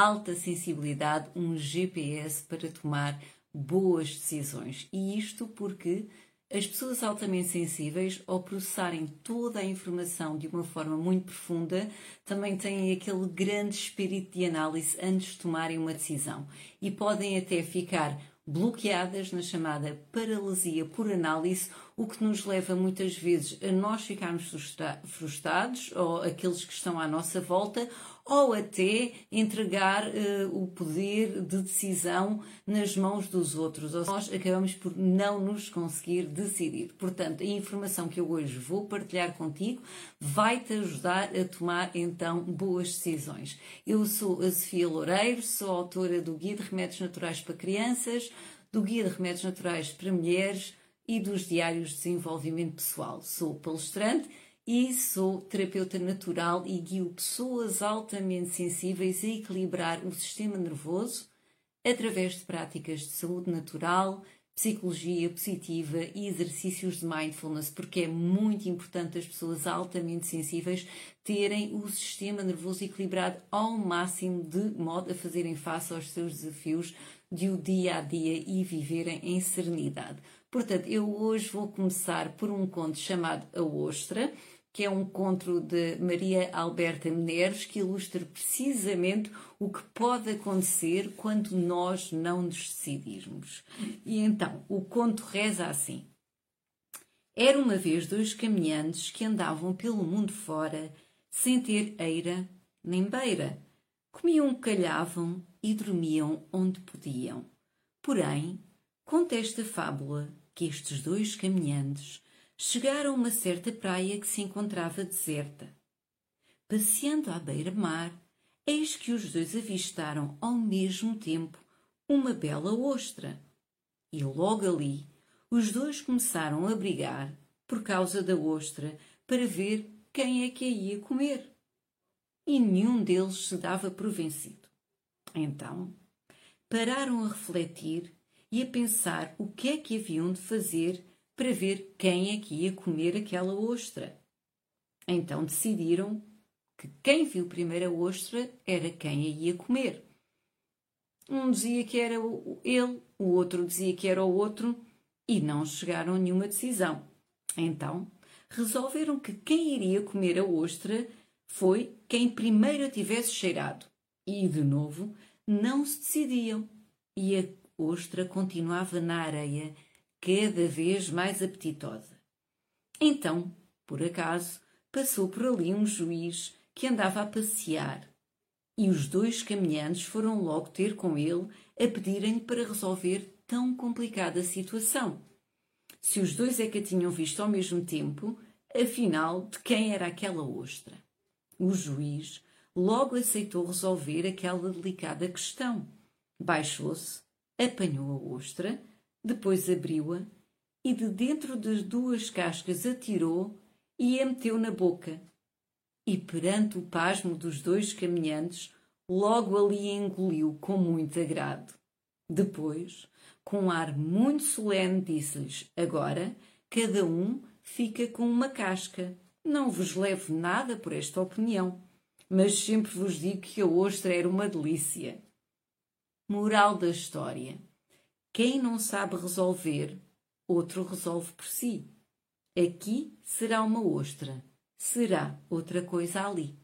alta sensibilidade, um GPS para tomar boas decisões. E isto porque as pessoas altamente sensíveis, ao processarem toda a informação de uma forma muito profunda, também têm aquele grande espírito de análise antes de tomarem uma decisão e podem até ficar bloqueadas na chamada paralisia por análise, o que nos leva muitas vezes a nós ficarmos frustrados ou aqueles que estão à nossa volta ou até entregar uh, o poder de decisão nas mãos dos outros. Ou nós acabamos por não nos conseguir decidir. Portanto, a informação que eu hoje vou partilhar contigo vai te ajudar a tomar então boas decisões. Eu sou a Sofia Loureiro, sou autora do Guia de Remédios Naturais para Crianças, do Guia de Remédios Naturais para Mulheres e dos Diários de Desenvolvimento Pessoal. Sou palestrante e sou terapeuta natural e guio pessoas altamente sensíveis a equilibrar o sistema nervoso através de práticas de saúde natural, psicologia positiva e exercícios de mindfulness, porque é muito importante as pessoas altamente sensíveis terem o sistema nervoso equilibrado ao máximo de modo a fazerem face aos seus desafios de o dia a dia e viverem em serenidade. Portanto, eu hoje vou começar por um conto chamado A Ostra, que é um conto de Maria Alberta Menezes que ilustra precisamente o que pode acontecer quando nós não nos decidirmos. E então, o conto reza assim: Era uma vez dois caminhantes que andavam pelo mundo fora, sem ter eira nem beira. Comiam, calhavam e dormiam onde podiam. Porém, conta esta fábula que estes dois caminhantes chegaram a uma certa praia que se encontrava deserta. Passeando à beira-mar, eis que os dois avistaram ao mesmo tempo uma bela ostra. E logo ali, os dois começaram a brigar por causa da ostra para ver quem é que a ia comer. E nenhum deles se dava por vencido. Então, pararam a refletir e a pensar o que é que haviam de fazer para ver quem é que ia comer aquela ostra. Então decidiram que quem viu primeiro a ostra era quem a ia comer. Um dizia que era ele, o outro dizia que era o outro e não chegaram a nenhuma decisão. Então resolveram que quem iria comer a ostra foi quem primeiro a tivesse cheirado. E, de novo, não se decidiam. E a ostra continuava na areia cada vez mais apetitosa. Então, por acaso, passou por ali um juiz que andava a passear e os dois caminhantes foram logo ter com ele a pedirem-lhe para resolver tão complicada situação. Se os dois é que a tinham visto ao mesmo tempo, afinal, de quem era aquela ostra? O juiz logo aceitou resolver aquela delicada questão. Baixou-se, apanhou a ostra depois abriu-a e de dentro das duas cascas atirou e a meteu na boca. E perante o pasmo dos dois caminhantes, logo ali engoliu com muito agrado. Depois, com um ar muito solene, disse-lhes: Agora, cada um fica com uma casca. Não vos levo nada por esta opinião, mas sempre vos digo que a ostra era uma delícia. Moral da história quem não sabe resolver, outro resolve por si. Aqui será uma ostra, será outra coisa ali.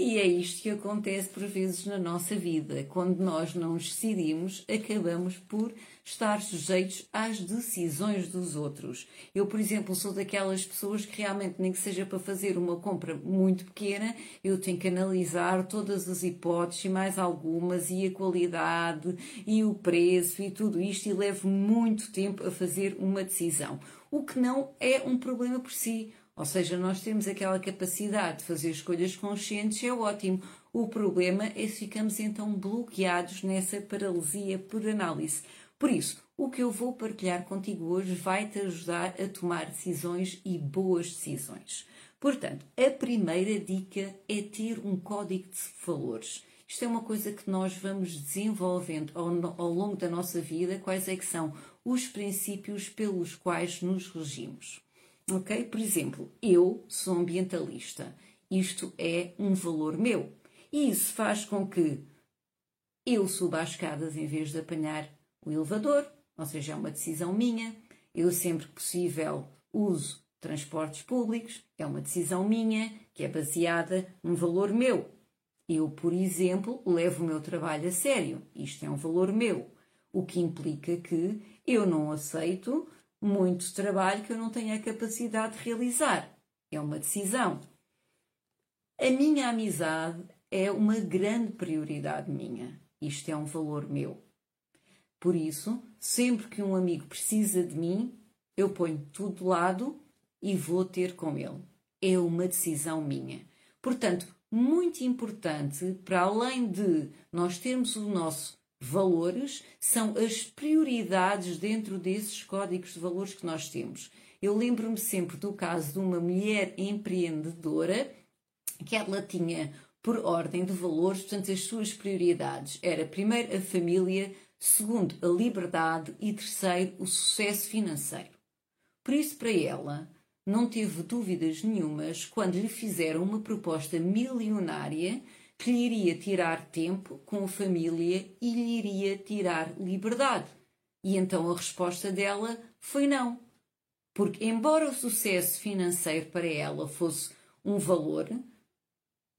E é isto que acontece por vezes na nossa vida. Quando nós não decidimos, acabamos por estar sujeitos às decisões dos outros. Eu, por exemplo, sou daquelas pessoas que realmente, nem que seja para fazer uma compra muito pequena, eu tenho que analisar todas as hipóteses e mais algumas, e a qualidade, e o preço, e tudo isto, e levo muito tempo a fazer uma decisão. O que não é um problema por si Ou seja, nós temos aquela capacidade de fazer escolhas conscientes, é ótimo. O problema é se ficamos então bloqueados nessa paralisia por análise. Por isso, o que eu vou partilhar contigo hoje vai te ajudar a tomar decisões e boas decisões. Portanto, a primeira dica é ter um código de valores. Isto é uma coisa que nós vamos desenvolvendo ao, ao longo da nossa vida, quais é que são os princípios pelos quais nos regimos. Ok? Por exemplo, eu sou ambientalista. Isto é um valor meu. E isso faz com que eu suba as escadas em vez de apanhar o elevador, ou seja, é uma decisão minha. Eu sempre que possível uso transportes públicos, é uma decisão minha que é baseada num valor meu. Eu, por exemplo, levo o meu trabalho a sério. Isto é um valor meu. O que implica que eu não aceito muito trabalho que eu não tenho a capacidade de realizar. É uma decisão. A minha amizade é uma grande prioridade minha. Isto é um valor meu. Por isso, sempre que um amigo precisa de mim, eu ponho tudo de lado e vou ter com ele. É uma decisão minha. Portanto, muito importante, para além de nós termos o nosso valores são as prioridades dentro desses códigos de valores que nós temos. Eu lembro-me sempre do caso de uma mulher empreendedora que ela tinha por ordem de valores, portanto, as suas prioridades era primeiro a família, segundo a liberdade e terceiro o sucesso financeiro. Por isso, para ela, não teve dúvidas nenhumas quando lhe fizeram uma proposta milionária que lhe iria tirar tempo com a família e lhe iria tirar liberdade. E então a resposta dela foi não. Porque, embora o sucesso financeiro para ela fosse um valor,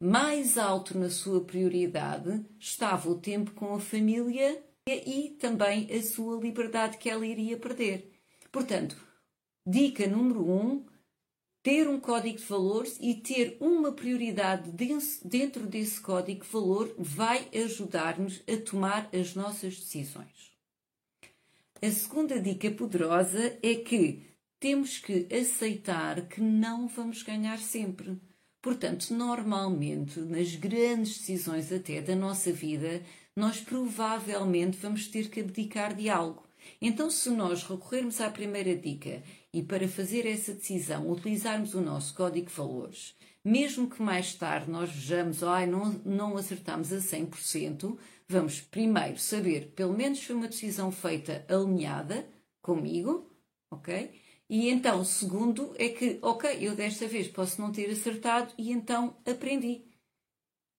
mais alto na sua prioridade estava o tempo com a família e também a sua liberdade que ela iria perder. Portanto, dica número um: ter um código de valores e ter uma prioridade dentro desse código de valor vai ajudar-nos a tomar as nossas decisões. A segunda dica poderosa é que temos que aceitar que não vamos ganhar sempre. Portanto, normalmente, nas grandes decisões até da nossa vida, nós provavelmente vamos ter que abdicar de algo. Então, se nós recorrermos à primeira dica e para fazer essa decisão utilizarmos o nosso código de valores, mesmo que mais tarde nós vejamos, ai, não, não acertamos a 100%, vamos primeiro saber, pelo menos foi uma decisão feita alinhada comigo, ok? E então, segundo, é que, ok, eu desta vez posso não ter acertado e então aprendi.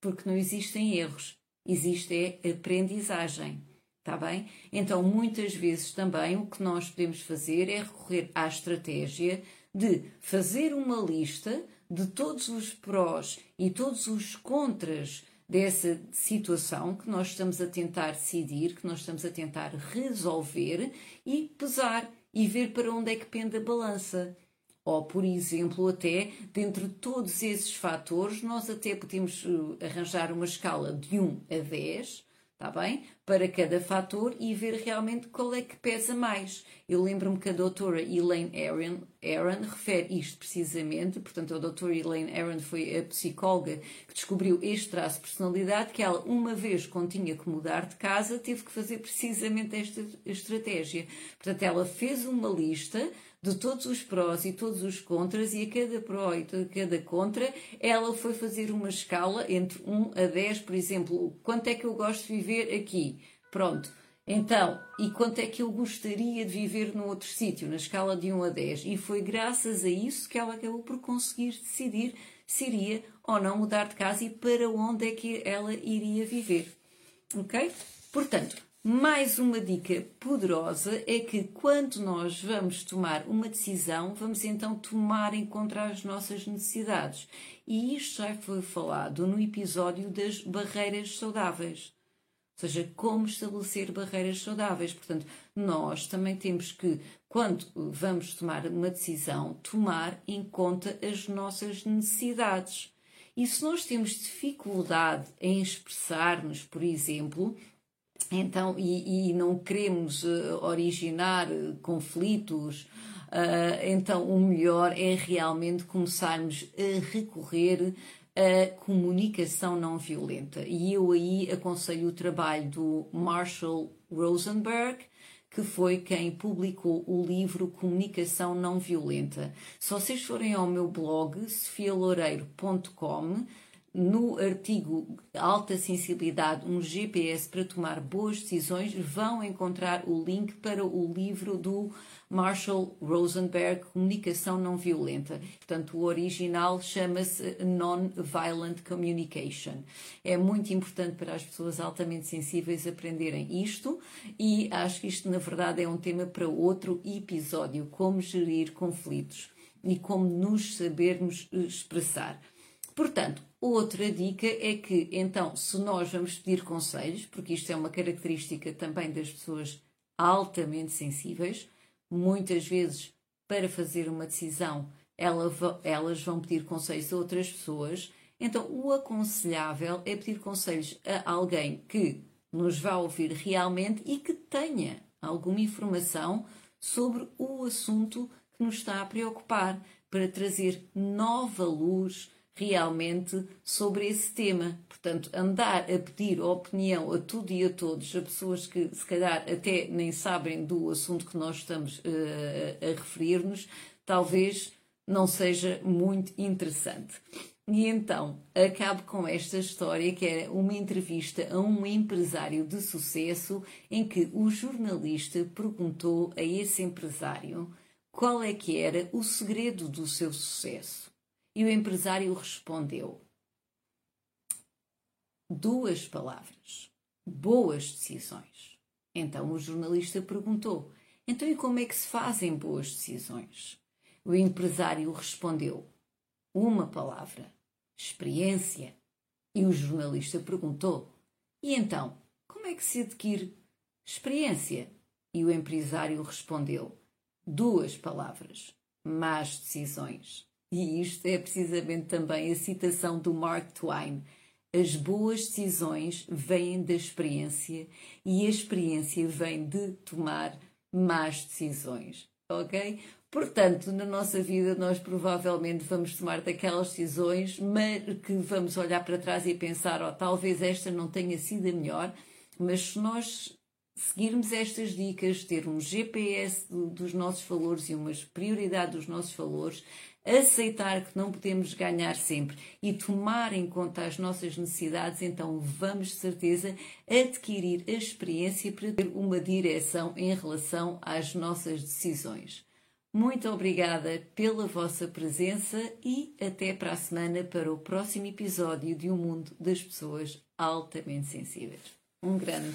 Porque não existem erros, existe é aprendizagem. Está bem? Então, muitas vezes também o que nós podemos fazer é recorrer à estratégia de fazer uma lista de todos os prós e todos os contras dessa situação que nós estamos a tentar decidir, que nós estamos a tentar resolver e pesar e ver para onde é que pende a balança. Ou, por exemplo, até dentro de todos esses fatores, nós até podemos eh, arranjar uma escala de 1 a 10 está bem? Para cada fator e ver realmente qual é que pesa mais. Eu lembro-me que a doutora Elaine Aaron, Aaron refere isto precisamente, portanto a doutora Elaine Aaron foi a psicóloga que descobriu este traço de personalidade, que ela uma vez quando tinha que mudar de casa teve que fazer precisamente esta estratégia. Portanto ela fez uma lista de todos os prós e todos os contras, e a cada pró e a cada contra, ela foi fazer uma escala entre 1 a 10, por exemplo, quanto é que eu gosto de viver aqui? Pronto. Então, e quanto é que eu gostaria de viver num outro sítio, na escala de 1 a 10? E foi graças a isso que ela acabou por conseguir decidir se iria ou não mudar de casa e para onde é que ela iria viver. Ok? Portanto, mais uma dica poderosa é que quando nós vamos tomar uma decisão, vamos então tomar em conta as nossas necessidades. E isto já foi falado no episódio das barreiras saudáveis. Ou seja, como estabelecer barreiras saudáveis. Portanto, nós também temos que, quando vamos tomar uma decisão, tomar em conta as nossas necessidades. E se nós temos dificuldade em expressar-nos, por exemplo, então, e, e não queremos uh, originar uh, conflitos então o melhor é realmente começarmos a recorrer a comunicação não violenta. E eu aí aconselho o trabalho do Marshall Rosenberg, que foi quem publicou o livro Comunicação Não Violenta. Se vocês forem ao meu blog, sofialoureiro.com, no artigo Alta Sensibilidade, um GPS para tomar boas decisões, vão encontrar o link para o livro do Marshall Rosenberg, Comunicação Não Violenta. Portanto, o original chama-se Non-Violent Communication. É muito importante para as pessoas altamente sensíveis aprenderem isto e acho que isto, na verdade, é um tema para outro episódio: como gerir conflitos e como nos sabermos expressar. Portanto, outra dica é que, então, se nós vamos pedir conselhos, porque isto é uma característica também das pessoas altamente sensíveis, muitas vezes para fazer uma decisão elas vão pedir conselhos a outras pessoas. Então, o aconselhável é pedir conselhos a alguém que nos vá ouvir realmente e que tenha alguma informação sobre o assunto que nos está a preocupar, para trazer nova luz realmente sobre esse tema. Portanto, andar a pedir opinião a tudo e a todos, a pessoas que se calhar até nem sabem do assunto que nós estamos uh, a referir-nos, talvez não seja muito interessante. E então, acabo com esta história que era uma entrevista a um empresário de sucesso em que o jornalista perguntou a esse empresário qual é que era o segredo do seu sucesso. E o empresário respondeu: Duas palavras. Boas decisões. Então o jornalista perguntou: Então e como é que se fazem boas decisões? O empresário respondeu: Uma palavra. Experiência. E o jornalista perguntou: E então, como é que se adquire experiência? E o empresário respondeu: Duas palavras. Más decisões. E isto é precisamente também a citação do Mark Twain. As boas decisões vêm da experiência e a experiência vem de tomar más decisões, ok? Portanto, na nossa vida, nós provavelmente vamos tomar daquelas decisões, mas que vamos olhar para trás e pensar: oh, talvez esta não tenha sido a melhor, mas se nós seguirmos estas dicas, ter um GPS do, dos nossos valores e uma prioridade dos nossos valores, aceitar que não podemos ganhar sempre e tomar em conta as nossas necessidades, então vamos de certeza adquirir a experiência para ter uma direção em relação às nossas decisões. Muito obrigada pela vossa presença e até para a semana para o próximo episódio de Um Mundo das Pessoas Altamente Sensíveis. Um grande